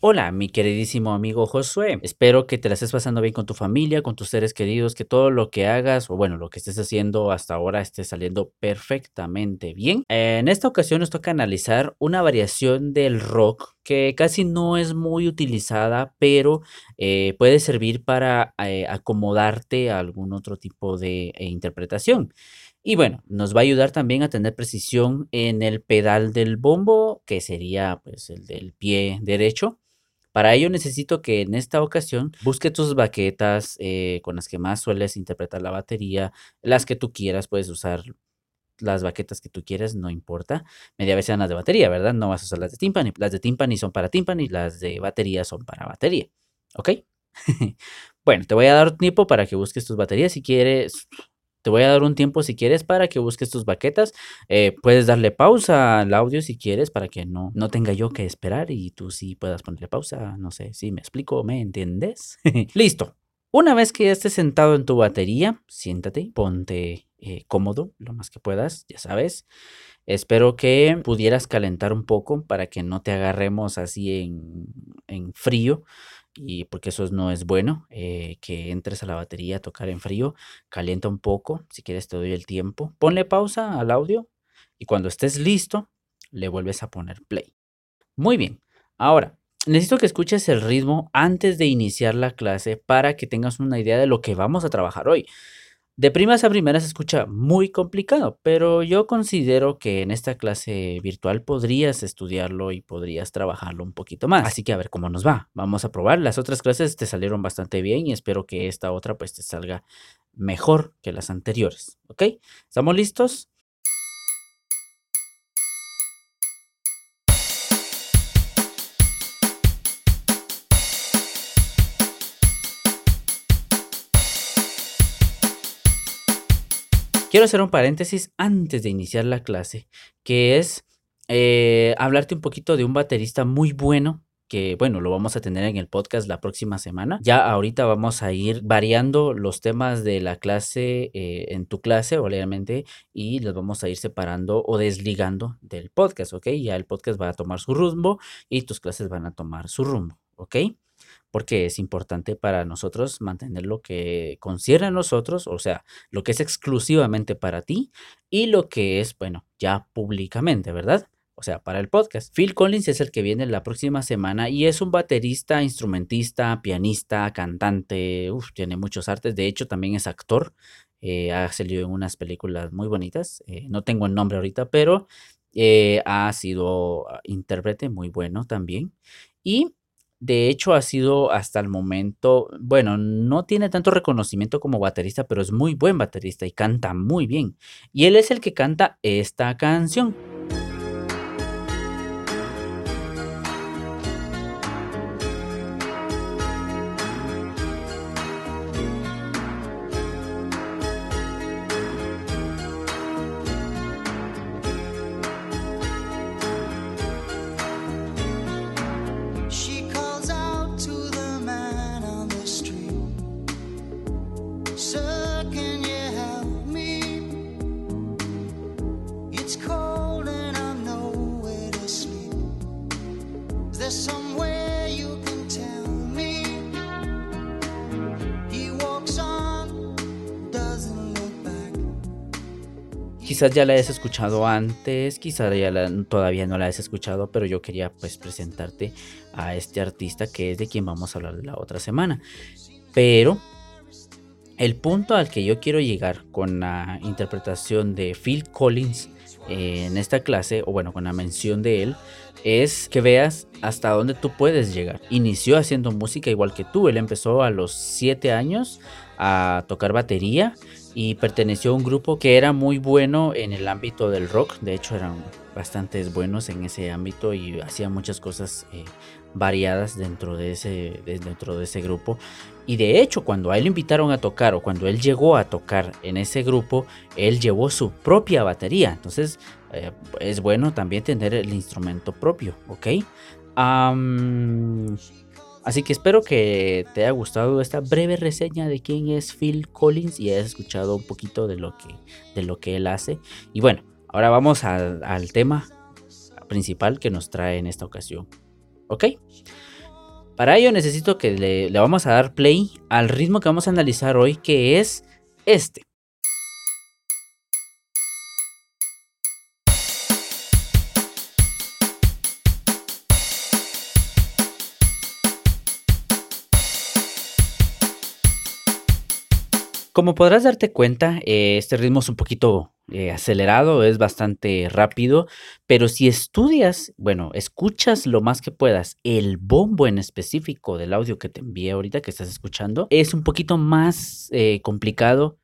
Hola, mi queridísimo amigo Josué. Espero que te la estés pasando bien con tu familia, con tus seres queridos, que todo lo que hagas o bueno, lo que estés haciendo hasta ahora esté saliendo perfectamente bien. En esta ocasión nos toca analizar una variación del rock que casi no es muy utilizada, pero eh, puede servir para eh, acomodarte a algún otro tipo de eh, interpretación. Y bueno, nos va a ayudar también a tener precisión en el pedal del bombo, que sería pues el del pie derecho. Para ello necesito que en esta ocasión busque tus baquetas eh, con las que más sueles interpretar la batería, las que tú quieras, puedes usar las baquetas que tú quieras, no importa. Media vez sean las de batería, ¿verdad? No vas a usar las de timpani. Las de timpani son para timpani, las de batería son para batería. ¿Ok? bueno, te voy a dar tiempo para que busques tus baterías si quieres. Te voy a dar un tiempo si quieres para que busques tus baquetas. Eh, puedes darle pausa al audio si quieres para que no, no tenga yo que esperar y tú sí puedas ponerle pausa. No sé si me explico, ¿me entiendes? Listo. Una vez que ya estés sentado en tu batería, siéntate, ponte eh, cómodo lo más que puedas, ya sabes. Espero que pudieras calentar un poco para que no te agarremos así en, en frío y porque eso no es bueno, eh, que entres a la batería a tocar en frío, calienta un poco, si quieres te doy el tiempo, ponle pausa al audio y cuando estés listo, le vuelves a poner play. Muy bien, ahora, necesito que escuches el ritmo antes de iniciar la clase para que tengas una idea de lo que vamos a trabajar hoy. De primas a primeras se escucha muy complicado, pero yo considero que en esta clase virtual podrías estudiarlo y podrías trabajarlo un poquito más. Así que a ver cómo nos va. Vamos a probar. Las otras clases te salieron bastante bien y espero que esta otra pues te salga mejor que las anteriores. ¿Ok? ¿Estamos listos? Quiero hacer un paréntesis antes de iniciar la clase, que es eh, hablarte un poquito de un baterista muy bueno que bueno, lo vamos a tener en el podcast la próxima semana. Ya ahorita vamos a ir variando los temas de la clase eh, en tu clase, obviamente, y los vamos a ir separando o desligando del podcast, ¿ok? Ya el podcast va a tomar su rumbo y tus clases van a tomar su rumbo, ¿ok? Porque es importante para nosotros mantener lo que concierne a nosotros, o sea, lo que es exclusivamente para ti y lo que es, bueno, ya públicamente, ¿verdad? O sea, para el podcast. Phil Collins es el que viene la próxima semana y es un baterista, instrumentista, pianista, cantante, uf, tiene muchos artes, de hecho también es actor, eh, ha salido en unas películas muy bonitas, eh, no tengo el nombre ahorita, pero eh, ha sido ah, intérprete muy bueno también. Y de hecho, ha sido hasta el momento, bueno, no tiene tanto reconocimiento como baterista, pero es muy buen baterista y canta muy bien. Y él es el que canta esta canción. Quizás ya la hayas escuchado antes, quizás ya todavía no la hayas escuchado, pero yo quería pues presentarte a este artista que es de quien vamos a hablar la otra semana. Pero el punto al que yo quiero llegar con la interpretación de Phil Collins en esta clase, o bueno, con la mención de él, es que veas hasta dónde tú puedes llegar. Inició haciendo música igual que tú, él empezó a los 7 años a tocar batería y perteneció a un grupo que era muy bueno en el ámbito del rock, de hecho eran bastantes buenos en ese ámbito y hacían muchas cosas eh, variadas dentro de, ese, dentro de ese grupo. Y de hecho, cuando a él lo invitaron a tocar o cuando él llegó a tocar en ese grupo, él llevó su propia batería. Entonces, eh, es bueno también tener el instrumento propio, ¿ok? Así que espero que te haya gustado esta breve reseña de quién es Phil Collins y hayas escuchado un poquito de lo que, de lo que él hace. Y bueno, ahora vamos al, tema principal que nos trae en esta ocasión. ¿Ok? Para ello necesito que le, le vamos a dar play al ritmo que vamos a analizar hoy, que es este. Como podrás darte cuenta, eh, este ritmo es un poquito eh, acelerado, es bastante rápido, pero si estudias, bueno, escuchas lo más que puedas el bombo en específico del audio que te envié ahorita que estás escuchando, es un poquito más eh, complicado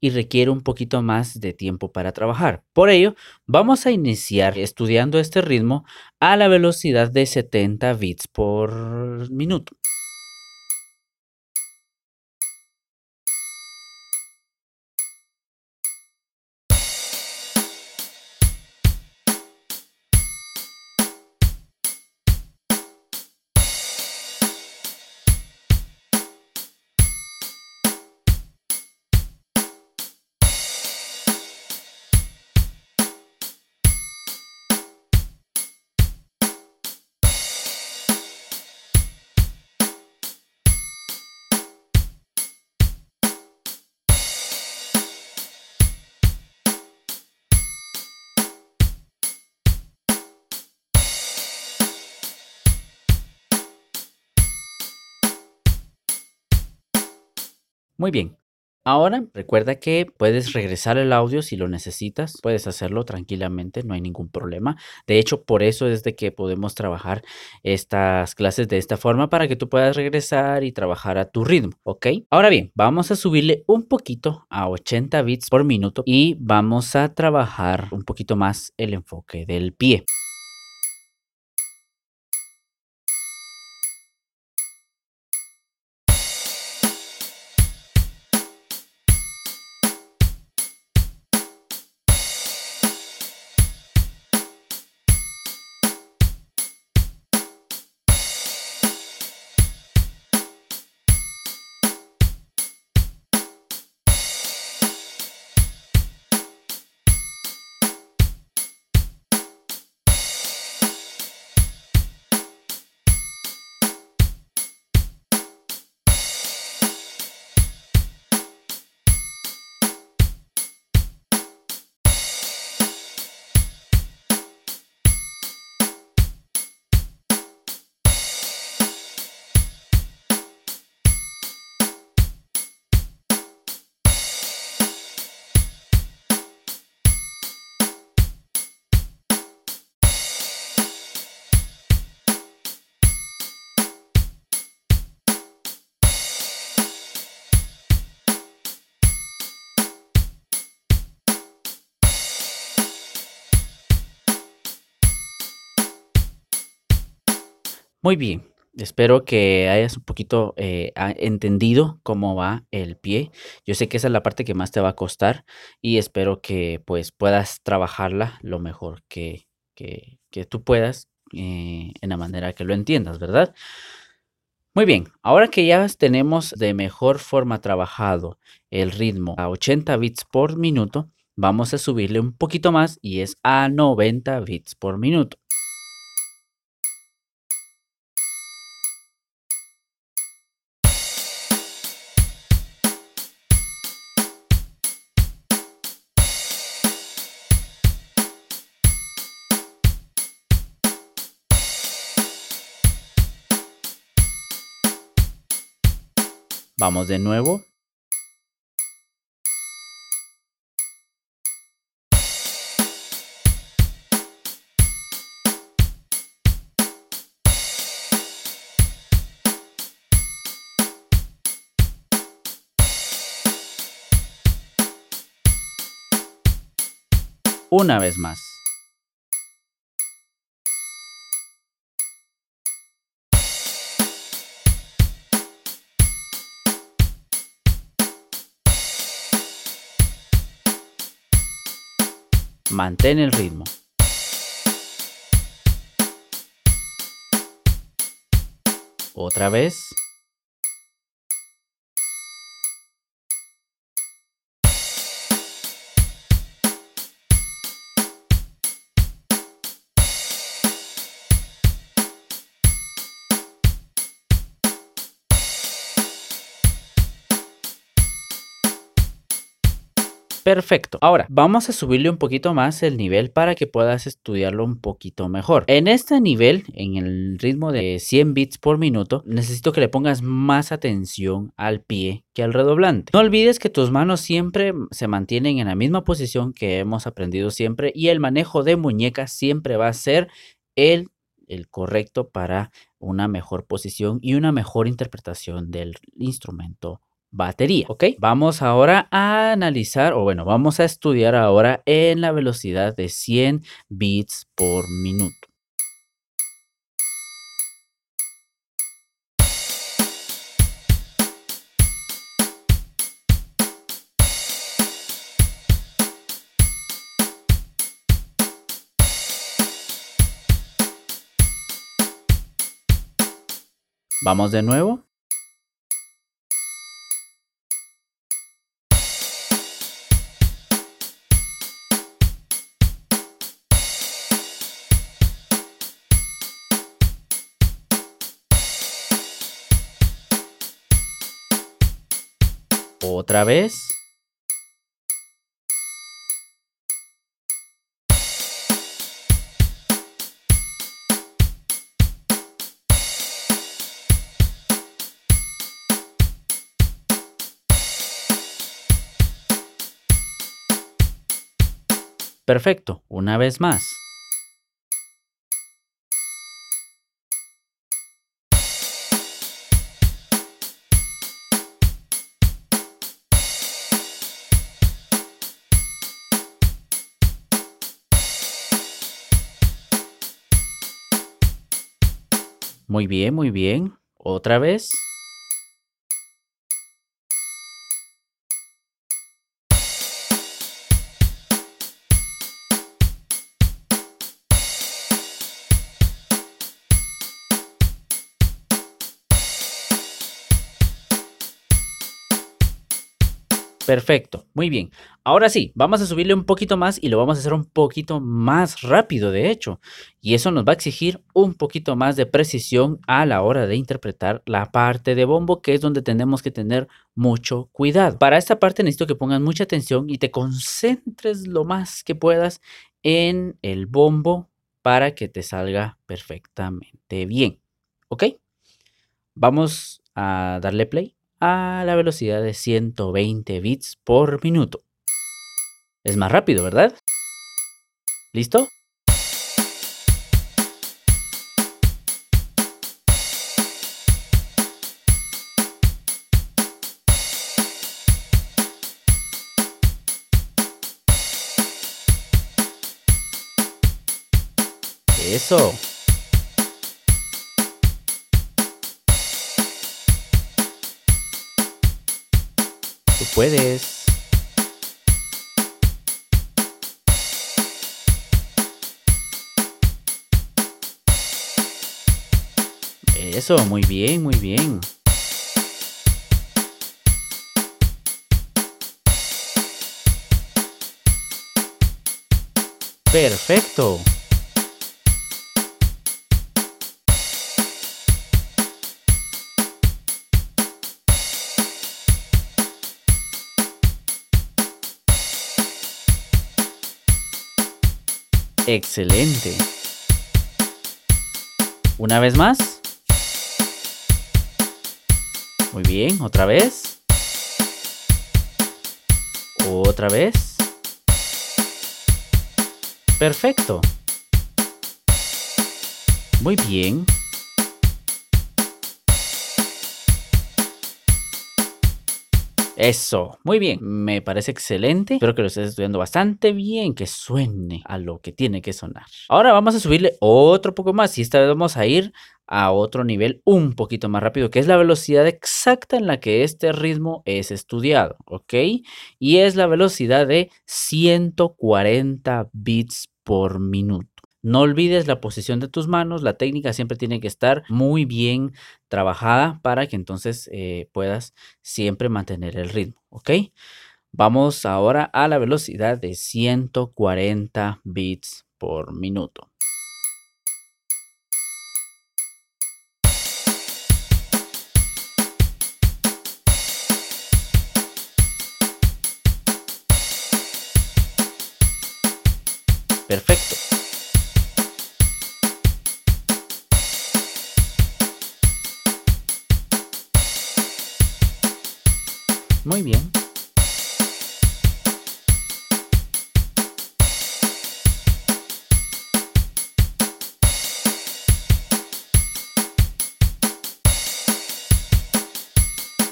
y requiere un poquito más de tiempo para trabajar. Por ello, vamos a iniciar estudiando este ritmo a la velocidad de 70 bits por minuto. Muy bien. Ahora recuerda que puedes regresar el audio si lo necesitas, puedes hacerlo tranquilamente, no hay ningún problema. De hecho, por eso es de que podemos trabajar estas clases de esta forma para que tú puedas regresar y trabajar a tu ritmo, ¿ok? Ahora bien, vamos a subirle un poquito a 80 bits por minuto y vamos a trabajar un poquito más el enfoque del pie. Muy bien, espero que hayas un poquito eh, entendido cómo va el pie. Yo sé que esa es la parte que más te va a costar y espero que pues puedas trabajarla lo mejor que, que, tú puedas eh, en la manera que lo entiendas, ¿verdad? Muy bien, ahora que ya tenemos de mejor forma trabajado el ritmo a 80 bits por minuto, vamos a subirle un poquito más y es a 90 bits por minuto. Vamos de nuevo. Una vez más. Mantén el ritmo. Otra vez. Perfecto. Ahora, vamos a subirle un poquito más el nivel para que puedas estudiarlo un poquito mejor. En este nivel, en el ritmo de 100 bits por minuto, necesito que le pongas más atención al pie que al redoblante. No olvides que tus manos siempre se mantienen en la misma posición que hemos aprendido siempre y el manejo de muñecas siempre va a ser el, el correcto para una mejor posición y una mejor interpretación del instrumento batería, ¿ok? Vamos ahora a analizar, o bueno, vamos a estudiar ahora en la velocidad de 100 bits por minuto. Vamos de nuevo. Otra vez. Perfecto, una vez más. Muy bien, muy bien. Otra vez. Perfecto, muy bien. Ahora sí, vamos a subirle un poquito más y lo vamos a hacer un poquito más rápido, de hecho. Y eso nos va a exigir un poquito más de precisión a la hora de interpretar la parte de bombo, que es donde tenemos que tener mucho cuidado. Para esta parte necesito que pongas mucha atención y te concentres lo más que puedas en el bombo para que te salga perfectamente bien. ¿Ok? Vamos a darle play a la velocidad de 120 bits por minuto. Es más rápido, ¿verdad? ¿Listo? Eso. Puedes. Eso, muy bien, muy bien. Perfecto. Excelente. Una vez más. Muy bien, otra vez. Otra vez. Perfecto. Muy bien. Eso, muy bien, me parece excelente. Espero que lo estés estudiando bastante bien, que suene a lo que tiene que sonar. Ahora vamos a subirle otro poco más y esta vez vamos a ir a otro nivel un poquito más rápido, que es la velocidad exacta en la que este ritmo es estudiado, ¿ok? Y es la velocidad de 140 bits por minuto. No olvides la posición de tus manos, la técnica siempre tiene que estar muy bien trabajada para que entonces eh, puedas siempre mantener el ritmo, ¿ok? Vamos ahora a la velocidad de 140 bits por minuto.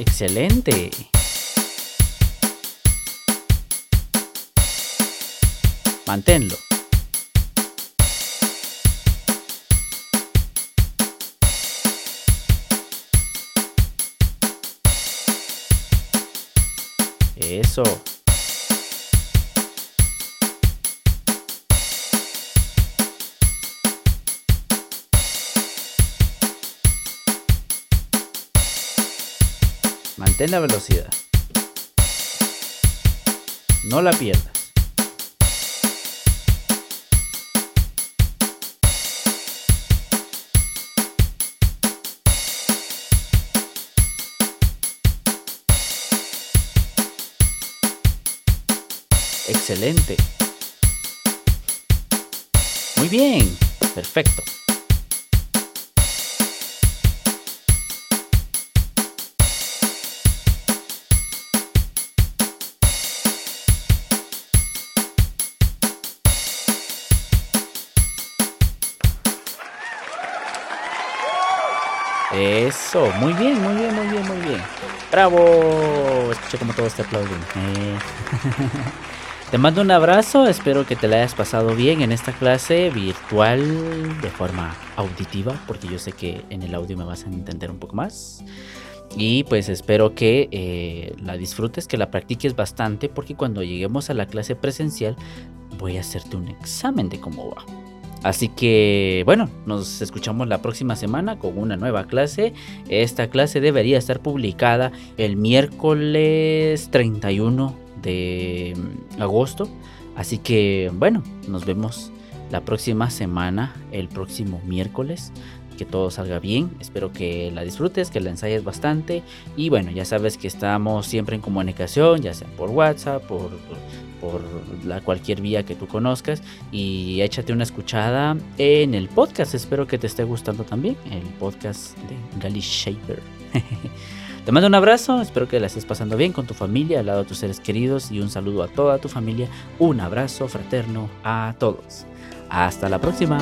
Excelente. Manténlo. Eso. Mantén la velocidad. No la pierdas. Excelente. Muy bien. Perfecto. Eso, muy bien, muy bien, muy bien, muy bien. Bravo. Escuché como todos te aplauden. Eh. Te mando un abrazo, espero que te la hayas pasado bien en esta clase virtual de forma auditiva, porque yo sé que en el audio me vas a entender un poco más. Y pues espero que eh, la disfrutes, que la practiques bastante, porque cuando lleguemos a la clase presencial voy a hacerte un examen de cómo va. Así que bueno, nos escuchamos la próxima semana con una nueva clase. Esta clase debería estar publicada el miércoles 31 de agosto. Así que bueno, nos vemos la próxima semana, el próximo miércoles. Que todo salga bien, espero que la disfrutes, que la ensayes bastante. Y bueno, ya sabes que estamos siempre en comunicación, ya sea por WhatsApp, por, por la, cualquier vía que tú conozcas. Y échate una escuchada en el podcast, espero que te esté gustando también, el podcast de Gali Shaper. Te mando un abrazo, espero que la estés pasando bien con tu familia, al lado de tus seres queridos y un saludo a toda tu familia. Un abrazo fraterno a todos. Hasta la próxima.